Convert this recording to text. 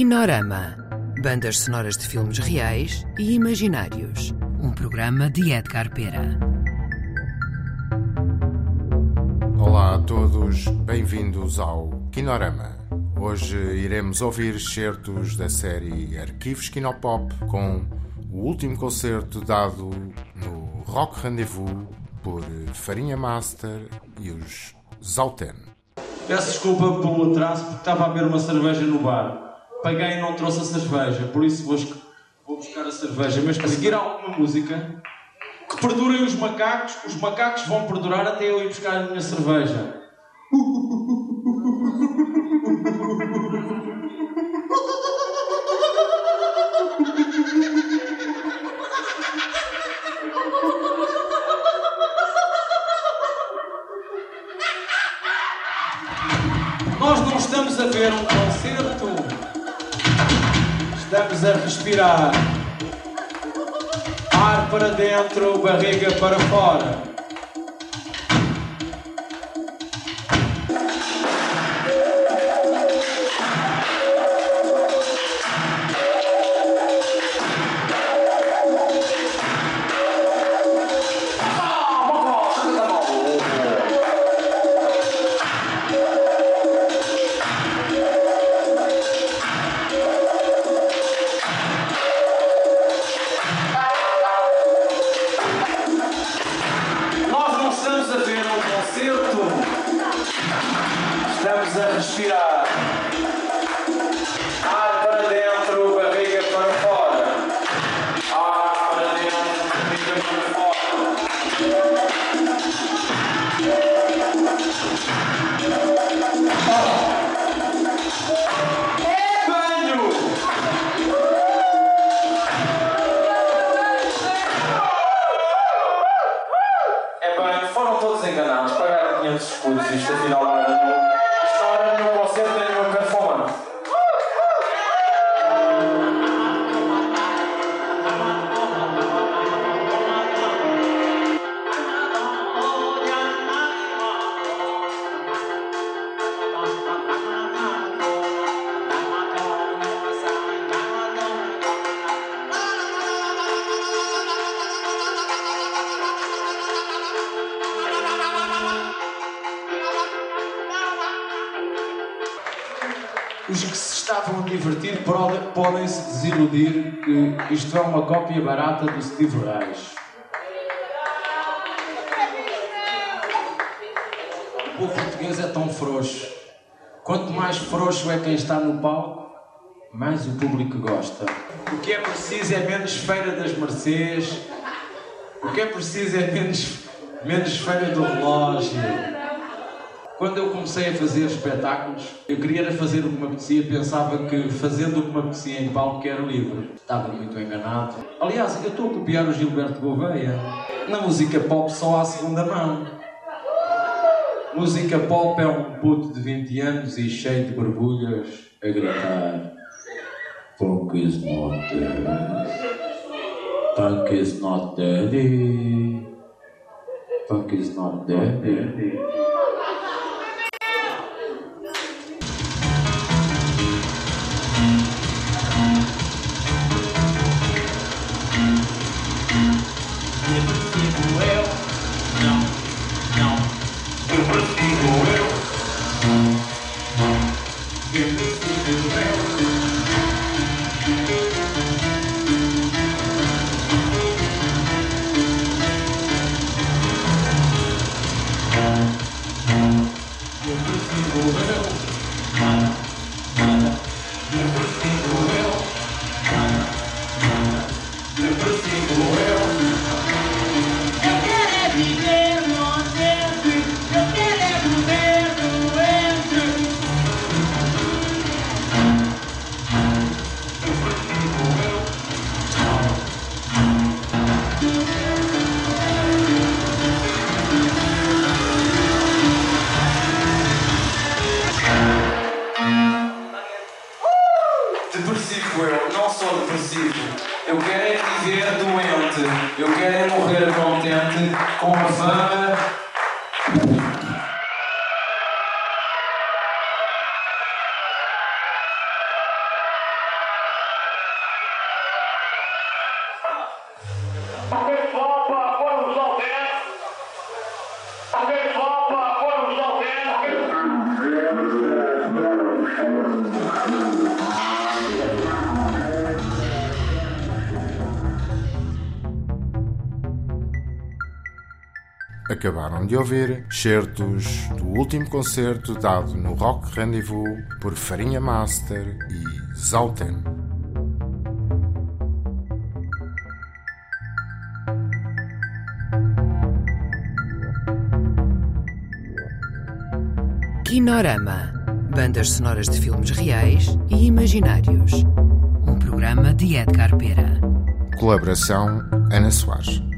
Kinorama. Bandas sonoras de filmes reais e imaginários. Um programa de Edgar Pera. Olá a todos, bem-vindos ao Kinorama. Hoje iremos ouvir excertos da série Arquivos Kinopop com o último concerto dado no Rock Rendezvous por Farinha Master e os Zauten. Peço desculpa pelo atraso porque estava a beber uma cerveja no bar. Paguei e não trouxe a cerveja, por isso vou, vou buscar a cerveja. Mas a seguir há alguma música que perdurem os macacos, os macacos vão perdurar até eu ir buscar a minha cerveja. Nós não estamos a ver um estamos a respirar. Ar para dentro, barriga para fora. Respirar. Ar para dentro, barriga para fora. Ar para dentro, barriga para fora. É banho! É bem, foram todos enganados, pagaram 500 escudos, isto afinal não era nenhum. Isto não era nenhum Os que se estavam a divertir pode- podem se desiludir que isto é uma cópia barata do Steve Reich. O povo português é tão frouxo. Quanto mais frouxo é quem está no palco, mais o público gosta. O que é preciso é menos feira das mercês. O que é preciso é menos, menos feira do relógio. Quando eu comecei a fazer espetáculos, eu queria fazer o que me apetecia, pensava que fazendo o que me apetecia em palco era livre. Estava muito enganado. Aliás, eu estou a copiar o Gilberto Gouveia. Na música pop só há segunda mão. Música pop é um puto de 20 anos e cheio de borbulhas a gritar Punk is not dead. Punk is not dead. Punk is not dead. Persigo eu, não, não. Eu persigo eu, eu persigo eu. Eu persigo eu, nada, depressivo eu, não sou depressivo. Eu quero é viver doente. Eu quero é morrer contente com a fama. Thank you. Acabaram de ouvir certos do último concerto dado no Rock Rendezvous por Farinha Master e Zauten. Kinorama. Bandas sonoras de filmes reais e imaginários. Um programa de Edgar Pera. Colaboração Ana Soares.